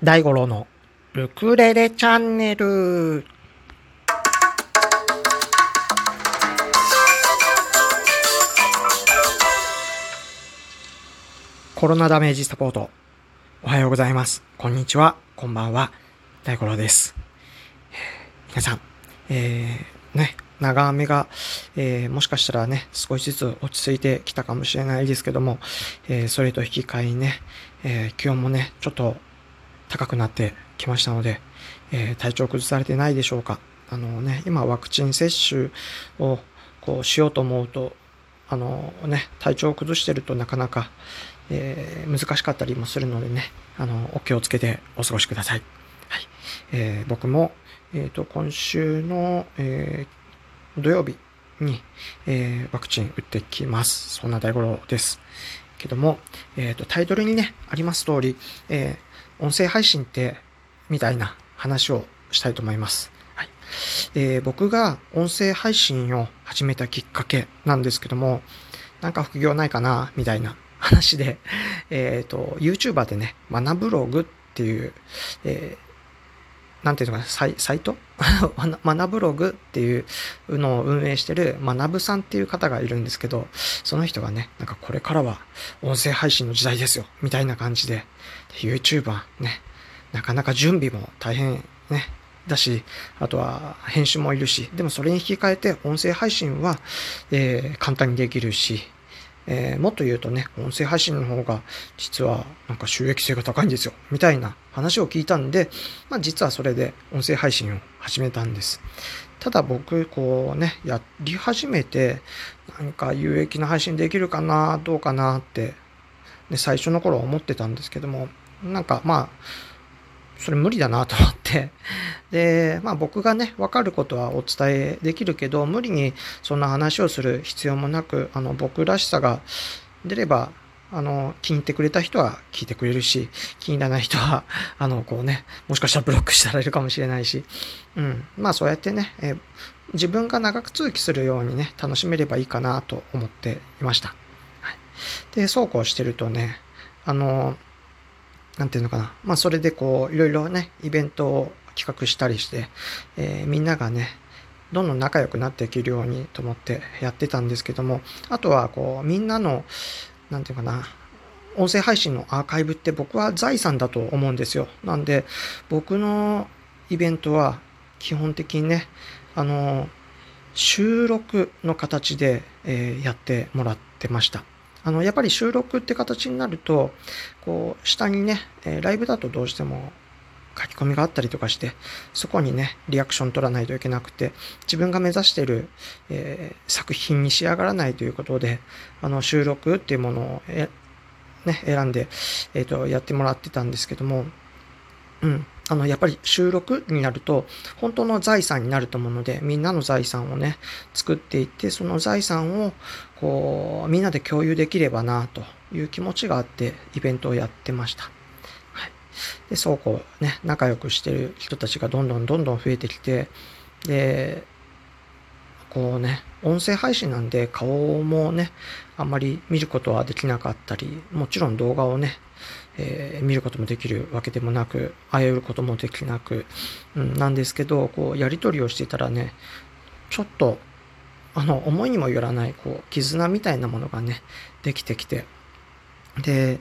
大五郎のウクレレチャンネル。コロナダメージサポート。おはようございます。こんにちは。こんばんは。大五郎です。皆さん、えー、ね、長雨が、えーもしかしたらね、少しずつ落ち着いてきたかもしれないですけども、えーそれと引き換えにね、えー気温もね、ちょっと高くなってきましたので、えー体調崩されてないでしょうか。あのね、今ワクチン接種をこうしようと思うと、あのね、体調を崩してるとなかなか、えー難しかったりもするのでね、あの、お気をつけてお過ごしください。はい。えー僕も、えっ、と、今週の、えー土曜日に、えーワクチン打ってきます。そんな大五郎です。けども、えっ、と、タイトルにね、あります通り、えー音声配信って、みたいな話をしたいと思います。はい。えー僕が音声配信を始めたきっかけなんですけども、なんか副業ないかな、みたいな話で、えっ、と、YouTuber でね、学ブログっていう、えーなんていうのかな、サイサイト？学ブログっていうのを運営してる学ぶさんっていう方がいるんですけど、その人がね、なんかこれからは音声配信の時代ですよ、みたいな感じで、YouTuber ね、なかなか準備も大変ね、だし、あとは編集もいるし、でもそれに引き換えて音声配信は、えー簡単にできるし、えーもっと言うとね、音声配信の方が実はなんか収益性が高いんですよ、みたいな話を聞いたんで、まあ実はそれで音声配信を始めたんです。ただ僕、こうね、やり始めて、なんか有益な配信できるかな、どうかなって、ね、最初の頃は思ってたんですけども、なんかまあ、それ無理だなと思って、で、まあ僕がね、わかることはお伝えできるけど、無理にそんな話をする必要もなく、あの、僕らしさが出れば、あの、気に入ってくれた人は聞いてくれるし、気に入らない人は、あの、こうね、もしかしたらブロックされるかもしれないし、うん。まあそうやってね、え自分が長く通期するようにね、楽しめればいいかなと思っていました。はい。で、そうこうしてるとね、あの、なんていうのかな。まあそれでこう、いろいろね、イベントを企画したりして、えーみんながね、どんどん仲良くなっていけるようにと思ってやってたんですけども、あとはこう、みんなの、なんていうかな、音声配信のアーカイブって僕は財産だと思うんですよ。なんで、僕のイベントは基本的にね、あの、収録の形で、えーやってもらってました。あの、やっぱり収録って形になると、こう、下にね、えライブだとどうしても書き込みがあったりとかして、そこにね、リアクション取らないといけなくて、自分が目指している、えー作品に仕上がらないということで、あの、収録っていうものを、えね、選んで、えっ、と、やってもらってたんですけども、うん。あの、やっぱり収録になると、本当の財産になると思うので、みんなの財産をね、作っていって、その財産を、こう、みんなで共有できればな、という気持ちがあって、イベントをやってました。はい。で、そうこう、ね、仲良くしてる人たちがどんどんどんどん増えてきて、で、こうね、音声配信なんで顔もね、あんまり見ることはできなかったり、もちろん動画をね、えー見ることもできるわけでもなく、会えることもできなく、うん、なんですけど、こう、やりとりをしていたらね、ちょっと、あの、思いにもよらない、こう、絆みたいなものがね、できてきて、で、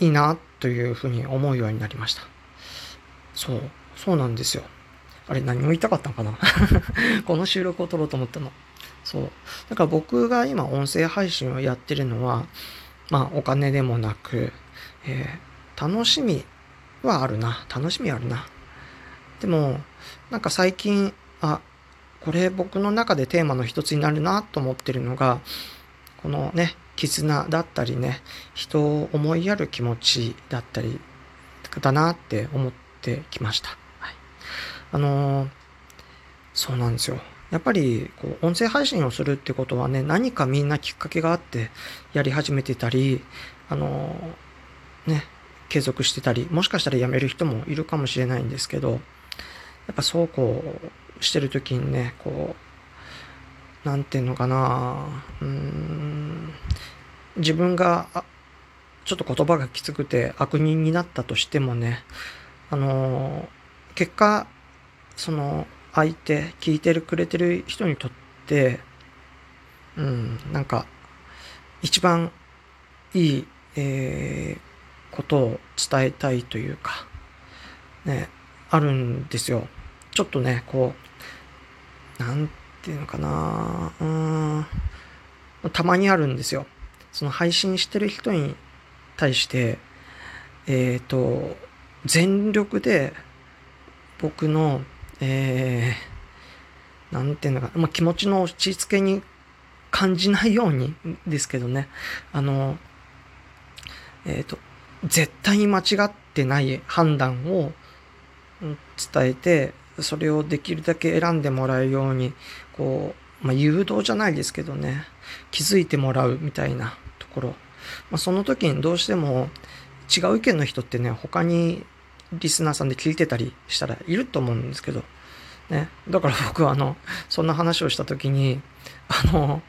いいな、というふうに思うようになりました。そう、そうなんですよ。あれ、何も言いたかったのかな？この収録を撮ろうと思ったの。そう。だから僕が今音声配信をやってるのは、まあお金でもなく、えー楽しみはあるな。楽しみあるな。でも、なんか最近、あ、これ僕の中でテーマの一つになるなと思ってるのが、このね、絆だったりね、人を思いやる気持ちだったり、だなって思ってきました。あのーそうなんですよ。やっぱり、こう、音声配信をするってことはね、何かみんなきっかけがあってやり始めてたり、あのーね、継続してたり、もしかしたら辞める人もいるかもしれないんですけど、やっぱそうこうしてる時にね、こう、なんていうのかな、うん、自分がちょっと言葉がきつくて悪人になったとしてもね、あの結果、その相手、聞いてるくれてる人にとって、うん、なんか、一番いい、えー、ことを伝えたいというか、ね、あるんですよ。ちょっとね、こう、なんていうのかなうん、たまにあるんですよ。その配信してる人に対して、えっ、ー、と、全力で僕の、えー、なんていうのか、まあ、気持ちの落ち着けに感じないようにですけどね、あの、えっ、ー、と、絶対に間違ってない判断を伝えて、それをできるだけ選んでもらえるように、こう、まあ、誘導じゃないですけどね、気づいてもらうみたいなところ。まあ、その時にどうしても違う意見の人ってね、他にリスナーさんで聞いてたりしたらいると思うんですけど、ね。だから僕はあの、そんな話をした時に、あの、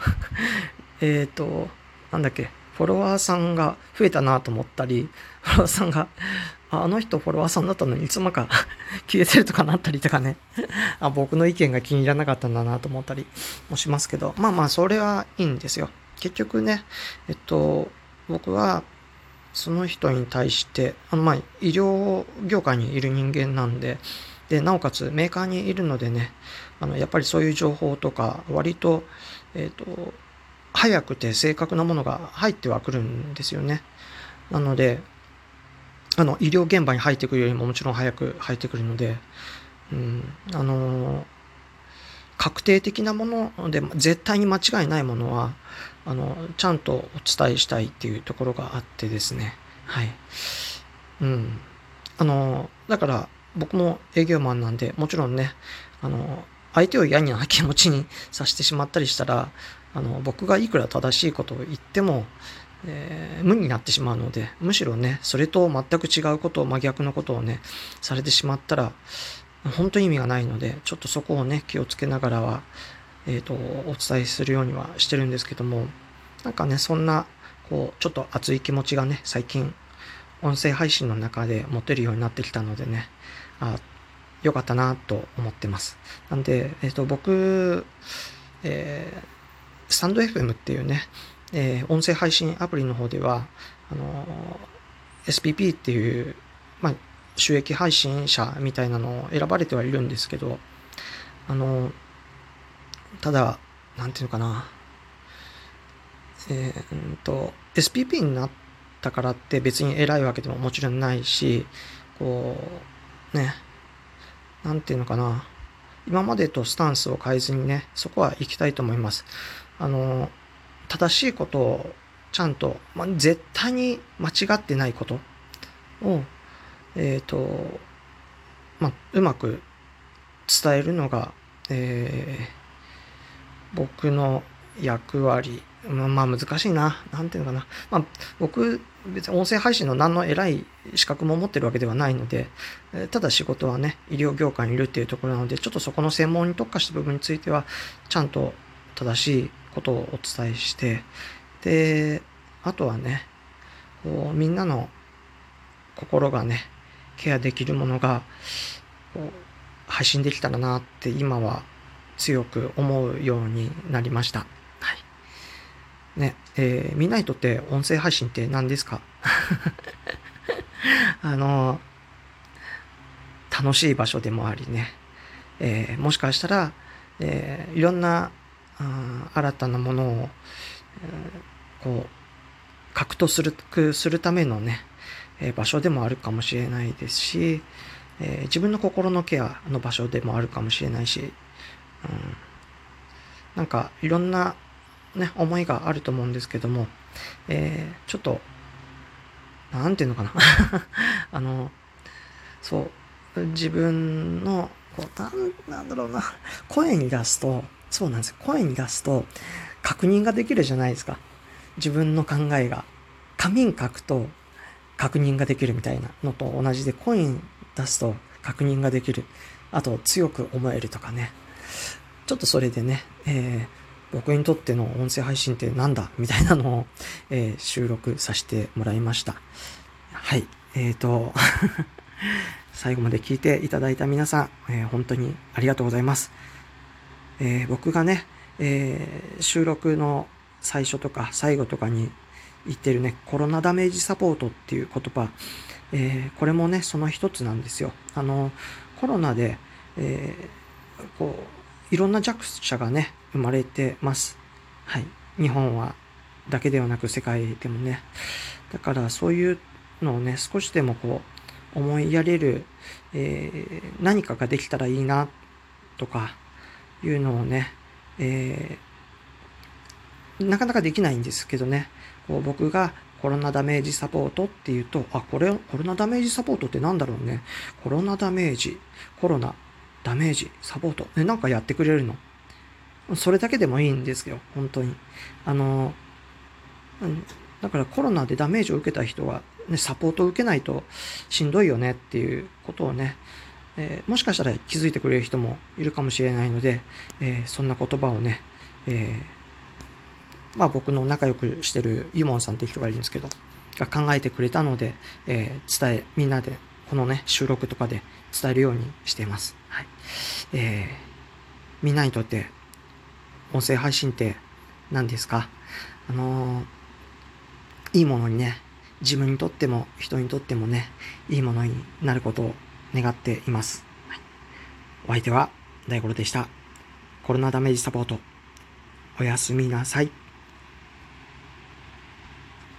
えっ、と、なんだっけ、フォロワーさんが増えたなと思ったり、フォロワーさんが、あの人フォロワーさんだったのにいつもか 消えてるとかなったりとかね あ、僕の意見が気に入らなかったんだなと思ったりもしますけど、まあまあそれはいいんですよ。結局ね、えっと、僕はその人に対して、あのまあ医療業界にいる人間なんで、で、なおかつメーカーにいるのでね、あの、やっぱりそういう情報とか、割と、えっ、ー、と、早くて正確なものが入ってはくるんですよね。なので、あの、医療現場に入ってくるよりももちろん早く入ってくるので、うん、あの確定的なもので、絶対に間違いないものは、あの、ちゃんとお伝えしたいっていうところがあってですね。はい。うん。あの、だから、僕も営業マンなんで、もちろんね、あの、相手を嫌な気持ちにさせてしまったりしたら、あの、僕がいくら正しいことを言っても、えー、無になってしまうので、むしろね、それと全く違うことを、真逆のことをね、されてしまったら、本当に意味がないので、ちょっとそこをね、気をつけながらは、えっ、ー、と、お伝えするようにはしてるんですけども、なんかね、そんな、こう、ちょっと熱い気持ちがね、最近、音声配信の中で持てるようになってきたのでね、あよかったなと思ってます。なんで、えっ、ー、と、僕、えー、スタンド FM っていうね、えー、音声配信アプリの方では、あの SPP っていう、まあ、収益配信者みたいなのを選ばれてはいるんですけど、あのただ、なんていうのかな、えー、と、SPP になったからって別に偉いわけでももちろんないし、こう、ね、なんていうのかな、今までとスタンスを変えずにね、そこは行きたいと思います。あの、正しいことをちゃんと、まあ、絶対に間違ってないことを、えっ、ー、と、まあ、うまく伝えるのが、えー、僕の役割。まあ、難しいな。なんていうのかな。まあ僕、別に音声配信の何の偉い資格も持ってるわけではないので、ただ仕事はね、医療業界にいるっていうところなので、ちょっとそこの専門に特化した部分については、ちゃんと正しいことをお伝えして、で、あとはね、こうみんなの心がね、ケアできるものが、配信できたらなって今は強く思うようになりました。はい。ね、えー、みんなにとって音声配信って何ですか？あの、楽しい場所でもありね、えー、もしかしたら、えー、いろんな新たなものを、えー、こう、獲得するするためのね、えー、場所でもあるかもしれないですし、えー、自分の心のケアの場所でもあるかもしれないし、うん、なんかいろんな、ね、思いがあると思うんですけども、えー、ちょっと、なんていうのかな あの、そう、自分の、こう、なん、なんだろうな、声に出すと、そうなんですよ。声に出すと確認ができるじゃないですか。自分の考えが。紙に書くと確認ができるみたいなのと同じで、声に出すと確認ができる。あと、強く思えるとかね。ちょっとそれでね、えー、僕にとっての音声配信ってなんだ？みたいなのを、えー、収録させてもらいました。はい。えっ、ー、と最後まで聞いていただいた皆さん、えー、本当にありがとうございます。えー、僕がね、えー、収録の最初とか最後とかに言ってるね、コロナダメージサポートっていう言葉、えこれもね、その一つなんですよ。あの、コロナで、えこう、いろんな弱者がね、生まれてます。はい。日本は、だけではなく世界でもね。だからそういうのをね、少しでもこう、思いやれる、えー、何かができたらいいな、とか、いうのをね、えー、なかなかできないんですけどね、こう僕がコロナダメージサポートっていうと、あ、これ、コロナダメージサポートってなんだろうね。コロナダメージ、コロナ、ダメージ、サポート。ね、なんかやってくれるの？それだけでもいいんですよ、本当に。あの、だからコロナでダメージを受けた人は、ね、サポートを受けないとしんどいよねっていうことをね、えー、もしかしたら気づいてくれる人もいるかもしれないので、えー、そんな言葉をね、えー、まあ僕の仲良くしてるユモンさんっていう人がいるんですけど、が考えてくれたので、え伝え、みんなでこのね、収録とかで伝えるようにしています。はい。えーみんなにとって音声配信って何ですか？あのいいものにね、自分にとっても人にとってもね、いいものになることを願っています。はい、お相手は大五郎でした。コロナダメージサポート。おやすみなさい。